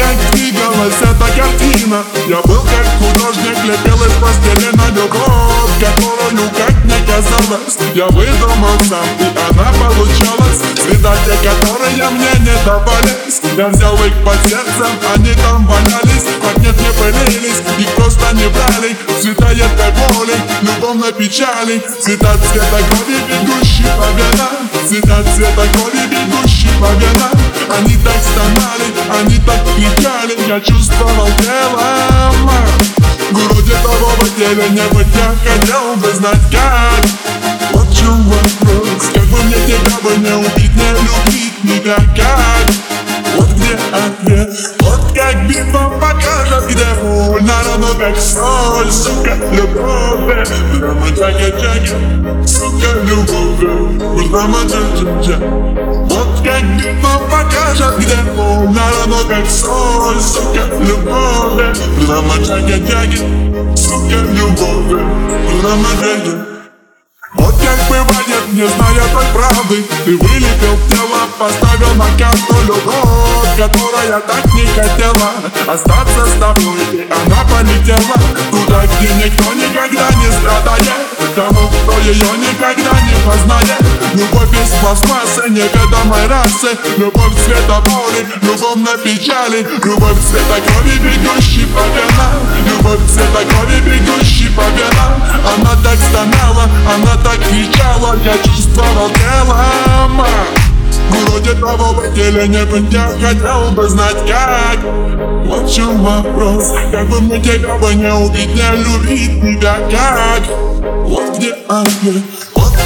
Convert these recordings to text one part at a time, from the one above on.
как двигалась эта картина. Я был как художник, лепил из пластилина любовь Которую, как мне казалось, я выдумал сам И она получалась. Цвета те, которые мне не давались. Я взял их под сердцем, они там валялись. Как нет не пылились, их просто не брали. Цвета этой боли, любовной печали. Цвета цвета крови, бегущий по венам. Цвета цвета крови, бегущий по венам. Они так стонали, они так кричали. Я чувствовал телом Груди того не быть. Я хотел бы знать как. Вот в чем вопрос. Как бы мне тебя бы не убить, не любить никак Вот где ответ. Вот как битва покажет, где боль. На рану как соль, сука, любовь. Драма джага джага, сука, любовь. Драма джага джага Вот как битва покажет, где боль. На рану как соль, сука, Джага, сука, любовь Драма джага вот как бывает, не зная той правды Ты вылепил тело, поставил на карту любовь Которая так не хотела остаться с тобой И она полетела туда, где никто никогда не страдает Тому, кто ее никогда не познает Любовь из пластмассы, неведомой расы. Любовь цвета боли, любовь на печали. Любовь цвета крови, бегущий по венам. Любовь цвета крови, бегущий по венам. Она так стонала, она так кричала. Я чувствовал телом Вроде того теле не быть Я хотел бы знать как. Вот в чем вопрос. Как бы мне тебя бы не убить Не любить тебя как. Вот где ответ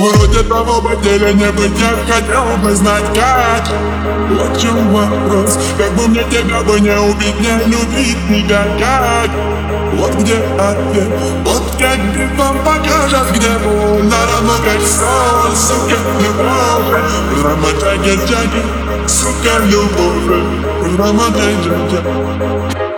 Вроде того бы теле не быть Я хотел бы знать как. Вот в чем вопрос. Как бы мне тебя бы не убить Не любить тебя как Вот где ответ. Вот как битва покажет Где боль. На рану как соль Сука, любовь джаги джаги Сука, любовь. Джаги джаги